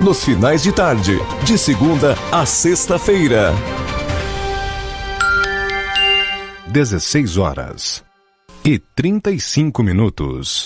nos finais de tarde, de segunda a sexta-feira. 16 horas e 35 minutos.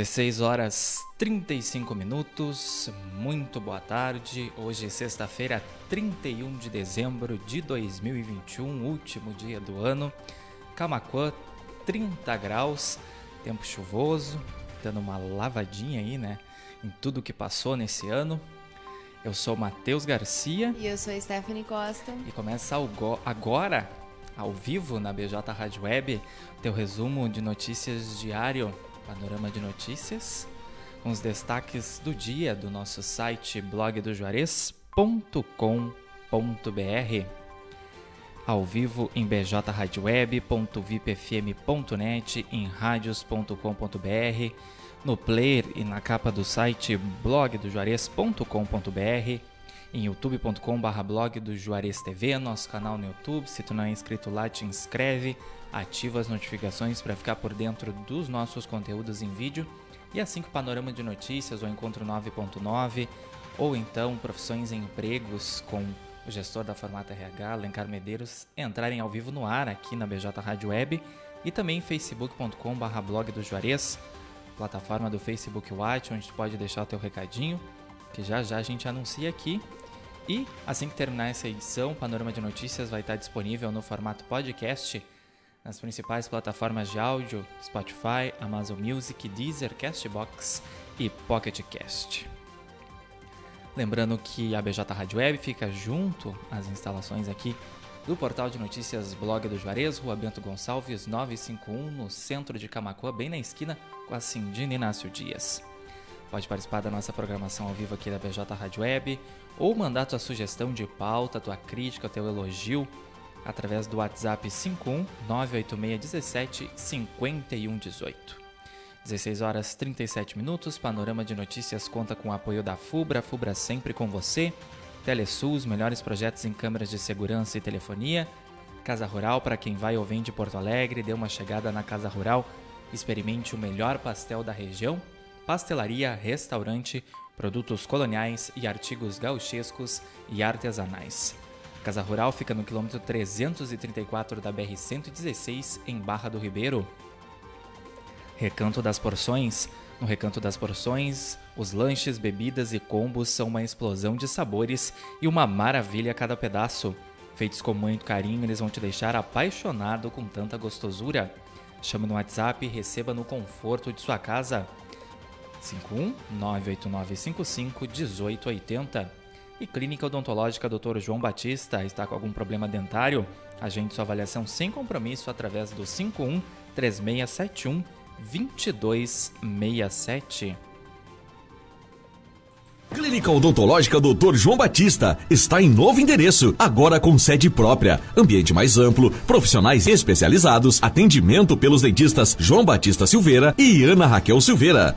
16 horas 35 minutos, muito boa tarde. Hoje, sexta-feira, 31 de dezembro de 2021, último dia do ano. Camacuã, 30 graus, tempo chuvoso, dando uma lavadinha aí, né? Em tudo que passou nesse ano. Eu sou Matheus Garcia. E eu sou Stephanie Costa. E começa agora, ao vivo, na BJ Rádio Web, teu resumo de notícias diário panorama de notícias com os destaques do dia do nosso site blogdojuarez.com.br. Ao vivo em bjradioweb.vipfm.net, em radios.com.br, no player e na capa do site blogdojuarez.com.br, em youtube.com.br blog do Juarez TV, nosso canal no YouTube. Se tu não é inscrito lá, te inscreve ativa as notificações para ficar por dentro dos nossos conteúdos em vídeo. E assim que o Panorama de Notícias, ou Encontro 9.9, ou então Profissões e Empregos com o gestor da Formata RH, Lencar Medeiros, entrarem ao vivo no ar aqui na BJ Rádio Web e também facebook.com.br blog do Juarez, plataforma do Facebook Watch, onde tu pode deixar o teu recadinho, que já já a gente anuncia aqui. E assim que terminar essa edição, o Panorama de Notícias vai estar disponível no formato podcast nas principais plataformas de áudio, Spotify, Amazon Music, Deezer, Castbox e Pocket Cast. Lembrando que a BJ Rádio Web fica junto às instalações aqui do portal de notícias Blog do Juarez, Rua Bento Gonçalves 951, no centro de Camacuã, bem na esquina com a Cindina Inácio Dias. Pode participar da nossa programação ao vivo aqui da BJ Rádio Web ou mandar tua sugestão de pauta, tua crítica, teu elogio através do WhatsApp 51 98617 5118. 16 horas 37 minutos. Panorama de Notícias conta com o apoio da FUBRA, FUBRA sempre com você. Telesul, os melhores projetos em câmeras de segurança e telefonia. Casa Rural, para quem vai ou vem de Porto Alegre, dê uma chegada na Casa Rural, experimente o melhor pastel da região. Pastelaria, restaurante, produtos coloniais e artigos gauchescos e artesanais. Casa Rural fica no quilômetro 334 da BR-116, em Barra do Ribeiro. Recanto das Porções. No Recanto das Porções, os lanches, bebidas e combos são uma explosão de sabores e uma maravilha a cada pedaço. Feitos com muito carinho, eles vão te deixar apaixonado com tanta gostosura. Chame no WhatsApp e receba no conforto de sua casa. 51 98955 1880 e Clínica Odontológica Dr. João Batista está com algum problema dentário? Agende sua avaliação sem compromisso através do 51 3671 2267. Clínica Odontológica Dr. João Batista está em novo endereço, agora com sede própria, ambiente mais amplo, profissionais especializados, atendimento pelos dentistas João Batista Silveira e Ana Raquel Silveira.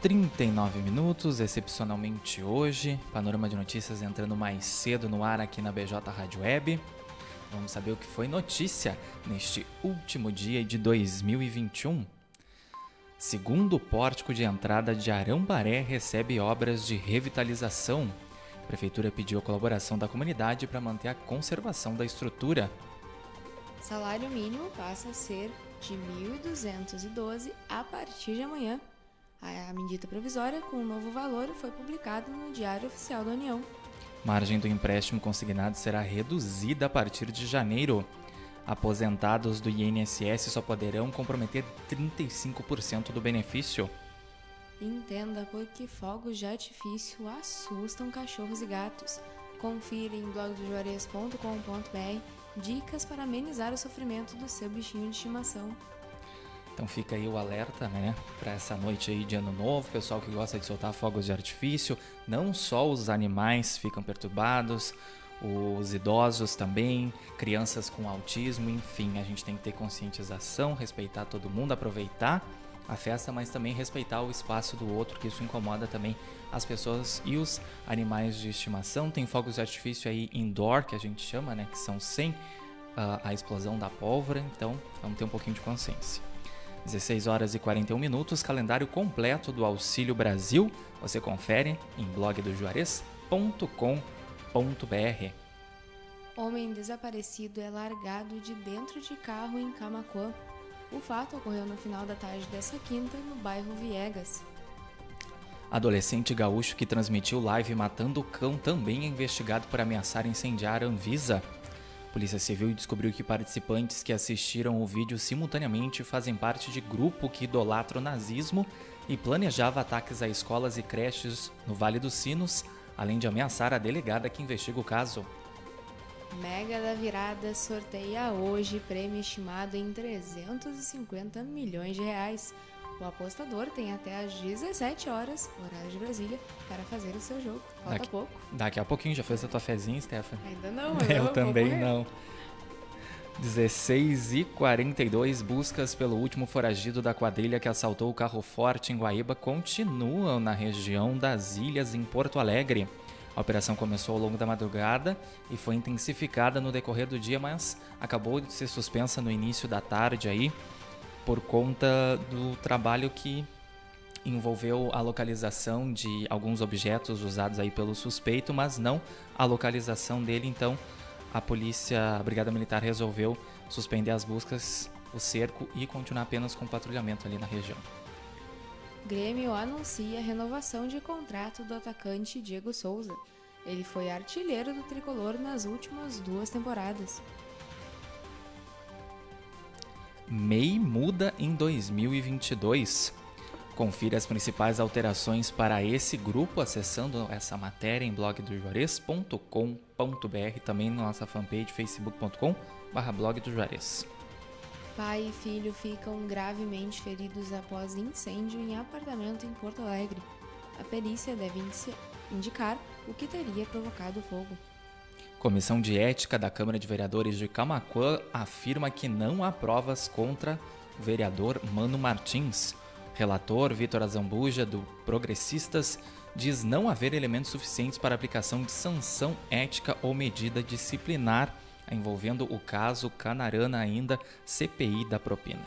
39 minutos, excepcionalmente hoje. Panorama de notícias entrando mais cedo no ar aqui na BJ Rádio Web. Vamos saber o que foi notícia neste último dia de 2021. Segundo pórtico de entrada de Arambaré recebe obras de revitalização. A prefeitura pediu a colaboração da comunidade para manter a conservação da estrutura. Salário mínimo passa a ser de 1.212 a partir de amanhã. A medida provisória, com um novo valor, foi publicada no Diário Oficial da União. Margem do empréstimo consignado será reduzida a partir de janeiro. Aposentados do INSS só poderão comprometer 35% do benefício. Entenda por que fogos de artifício assustam cachorros e gatos. Confira em blogdojuarez.com.br dicas para amenizar o sofrimento do seu bichinho de estimação. Então fica aí o alerta, né, para essa noite aí de ano novo, pessoal que gosta de soltar fogos de artifício, não só os animais ficam perturbados, os idosos também, crianças com autismo, enfim, a gente tem que ter conscientização, respeitar todo mundo, aproveitar a festa, mas também respeitar o espaço do outro, que isso incomoda também as pessoas e os animais de estimação. Tem fogos de artifício aí indoor, que a gente chama, né, que são sem uh, a explosão da pólvora, então vamos ter um pouquinho de consciência. 16 horas e 41 minutos, calendário completo do Auxílio Brasil. Você confere em blogdojuarez.com.br. Homem desaparecido é largado de dentro de carro em Camacuã. O fato ocorreu no final da tarde dessa quinta, no bairro Viegas. Adolescente gaúcho que transmitiu live matando o cão também é investigado por ameaçar incendiar Anvisa. Polícia Civil descobriu que participantes que assistiram o vídeo simultaneamente fazem parte de grupo que idolatra o nazismo e planejava ataques a escolas e creches no Vale dos Sinos, além de ameaçar a delegada que investiga o caso. Mega da Virada sorteia hoje prêmio estimado em 350 milhões de reais. O apostador tem até às 17 horas, horário de Brasília, para fazer o seu jogo. Falta Daqui- pouco. Daqui a pouquinho já fez a tua fezinha, Stephanie? Ainda não, mas Eu também correr. não. 16 e 42 buscas pelo último foragido da quadrilha que assaltou o carro forte em Guaíba continuam na região das Ilhas, em Porto Alegre. A operação começou ao longo da madrugada e foi intensificada no decorrer do dia, mas acabou de ser suspensa no início da tarde aí por conta do trabalho que envolveu a localização de alguns objetos usados aí pelo suspeito, mas não a localização dele. Então, a polícia, a Brigada Militar resolveu suspender as buscas, o cerco e continuar apenas com patrulhamento ali na região. Grêmio anuncia a renovação de contrato do atacante Diego Souza. Ele foi artilheiro do tricolor nas últimas duas temporadas. MEI muda em 2022. Confira as principais alterações para esse grupo acessando essa matéria em blogdojuarez.com.br, também na nossa fanpage facebook.com blog do Juarez. Pai e filho ficam gravemente feridos após incêndio em apartamento em Porto Alegre. A perícia deve indicar o que teria provocado o fogo. Comissão de Ética da Câmara de Vereadores de Camaquã afirma que não há provas contra o vereador Mano Martins. Relator Vitor Azambuja, do Progressistas, diz não haver elementos suficientes para aplicação de sanção ética ou medida disciplinar envolvendo o caso Canarana ainda CPI da propina.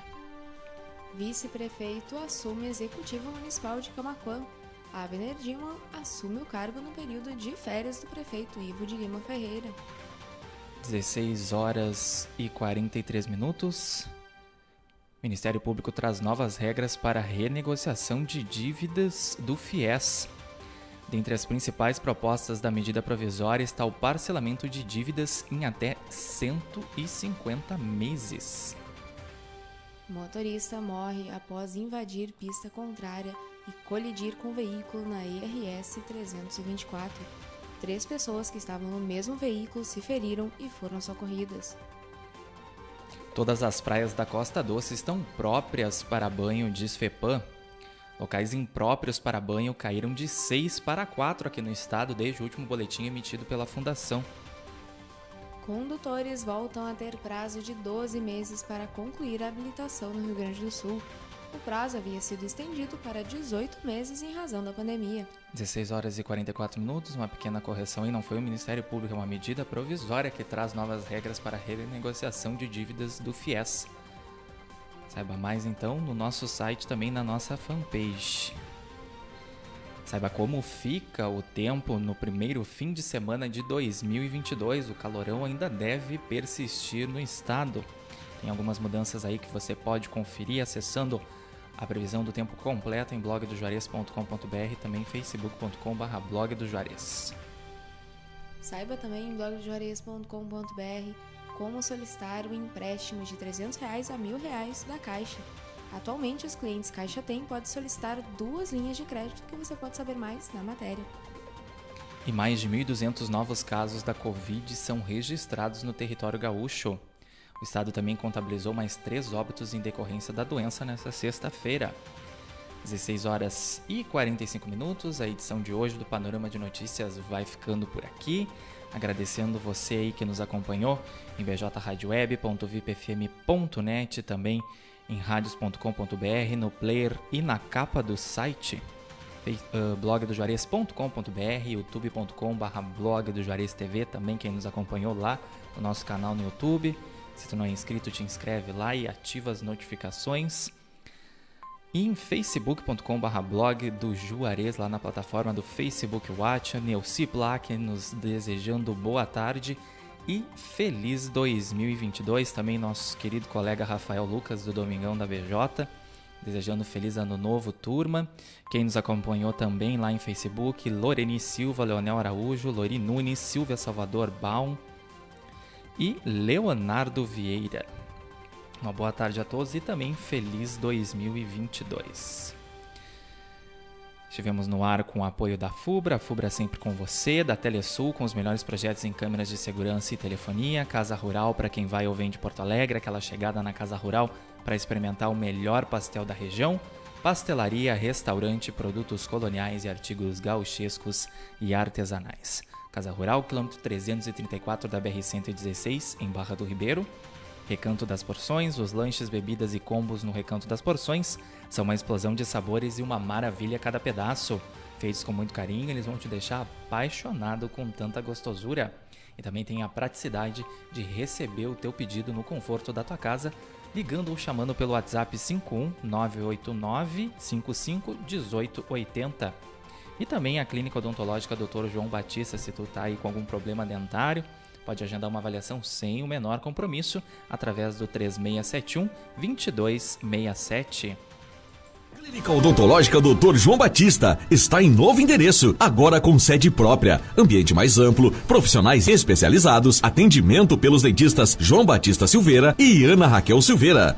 Vice-prefeito assume executivo municipal de Camaquã. Abner Dilma assume o cargo no período de férias do prefeito Ivo de Lima Ferreira. 16 horas e 43 minutos. Ministério Público traz novas regras para renegociação de dívidas do FIES. Dentre as principais propostas da medida provisória está o parcelamento de dívidas em até 150 meses. Motorista morre após invadir pista contrária e colidir com veículo na IRS 324. Três pessoas que estavam no mesmo veículo se feriram e foram socorridas. Todas as praias da Costa Doce estão próprias para banho, diz FEPAM. Locais impróprios para banho caíram de 6 para 4 aqui no estado desde o último boletim emitido pela Fundação. Condutores voltam a ter prazo de 12 meses para concluir a habilitação no Rio Grande do Sul. O prazo havia sido estendido para 18 meses em razão da pandemia. 16 horas e 44 minutos, uma pequena correção e não foi o Ministério Público, é uma medida provisória que traz novas regras para a renegociação de dívidas do FIES. Saiba mais então no nosso site, também na nossa fanpage. Saiba como fica o tempo no primeiro fim de semana de 2022. O calorão ainda deve persistir no estado. Tem algumas mudanças aí que você pode conferir acessando A previsão do tempo completa em blogdojuarez.com.br também facebook.com.br blog do Juarez. Saiba também em blogdojuarez.com.br como solicitar o empréstimo de 300 reais a mil reais da Caixa. Atualmente, os clientes Caixa Tem podem solicitar duas linhas de crédito que você pode saber mais na matéria. E mais de 1.200 novos casos da Covid são registrados no território gaúcho. O estado também contabilizou mais três óbitos em decorrência da doença nesta sexta-feira. 16 horas e 45 minutos. A edição de hoje do Panorama de Notícias vai ficando por aqui. Agradecendo você aí que nos acompanhou em bjradioweb.vipfm.net, também em radios.com.br, no player e na capa do site uh, blogdojuarez.com.br, youtube.com.br blog do Juarez TV, também quem nos acompanhou lá no nosso canal no YouTube. Se tu não é inscrito, te inscreve lá e ativa as notificações. E em facebook.com.br blog do Juarez, lá na plataforma do Facebook Watch, Neuci Plaque nos desejando boa tarde e feliz 2022. Também nosso querido colega Rafael Lucas do Domingão da BJ, desejando feliz ano novo, turma. Quem nos acompanhou também lá em Facebook, Loreni Silva, Leonel Araújo, Lori Nunes, Silvia Salvador Baum, e Leonardo Vieira. Uma boa tarde a todos e também feliz 2022. Estivemos no ar com o apoio da FUBRA, a FUBRA sempre com você, da Telesul com os melhores projetos em câmeras de segurança e telefonia, Casa Rural para quem vai ou vem de Porto Alegre, aquela chegada na Casa Rural para experimentar o melhor pastel da região, pastelaria, restaurante, produtos coloniais e artigos gauchescos e artesanais. Casa Rural, quilômetro 334 da BR-116, em Barra do Ribeiro. Recanto das Porções, os lanches, bebidas e combos no Recanto das Porções são uma explosão de sabores e uma maravilha a cada pedaço. Feitos com muito carinho, eles vão te deixar apaixonado com tanta gostosura. E também tem a praticidade de receber o teu pedido no conforto da tua casa, ligando ou chamando pelo WhatsApp 51 989 55 1880. E também a clínica odontológica Dr. João Batista, se tu tá aí com algum problema dentário, pode agendar uma avaliação sem o menor compromisso através do 3671 2267. Clínica Odontológica Dr. João Batista está em novo endereço, agora com sede própria, ambiente mais amplo, profissionais especializados, atendimento pelos dentistas João Batista Silveira e Ana Raquel Silveira.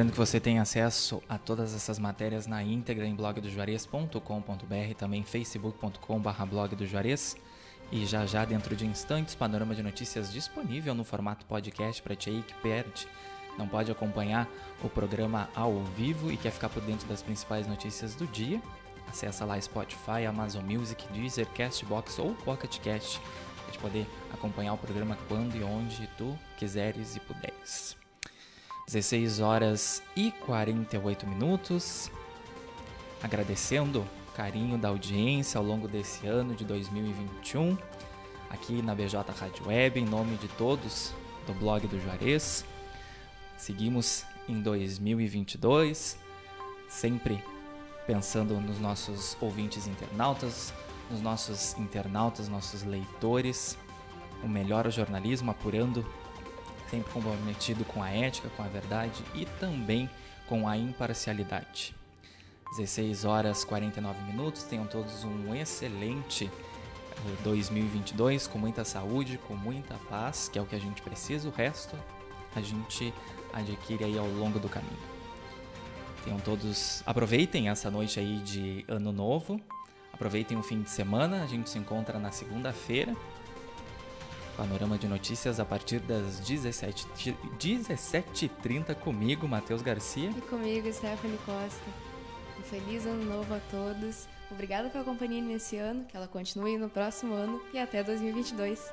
Lembrando que você tem acesso a todas essas matérias na íntegra em blogdojuarez.com.br, também facebook.com.br blog do Juarez. E já já, dentro de instantes, panorama de notícias disponível no formato podcast para ti aí que perde. Não pode acompanhar o programa ao vivo e quer ficar por dentro das principais notícias do dia. Acesse lá Spotify, Amazon Music, Deezer, Castbox ou Pocket Cast para poder acompanhar o programa quando e onde tu quiseres e puderes. 16 horas e 48 minutos. Agradecendo o carinho da audiência ao longo desse ano de 2021, aqui na BJ Rádio Web, em nome de todos do blog do Juarez. Seguimos em 2022, sempre pensando nos nossos ouvintes internautas, nos nossos internautas, nossos leitores, o melhor jornalismo apurando sempre comprometido com a ética, com a verdade e também com a imparcialidade. 16 horas 49 minutos. Tenham todos um excelente 2022 com muita saúde, com muita paz, que é o que a gente precisa. O resto a gente adquire aí ao longo do caminho. Tenham todos aproveitem essa noite aí de ano novo. Aproveitem o fim de semana. A gente se encontra na segunda-feira Panorama de Notícias a partir das 17h30 17 comigo, Matheus Garcia. E comigo, Stephanie Costa. Um feliz ano novo a todos. Obrigada pela companhia nesse ano, que ela continue no próximo ano e até 2022.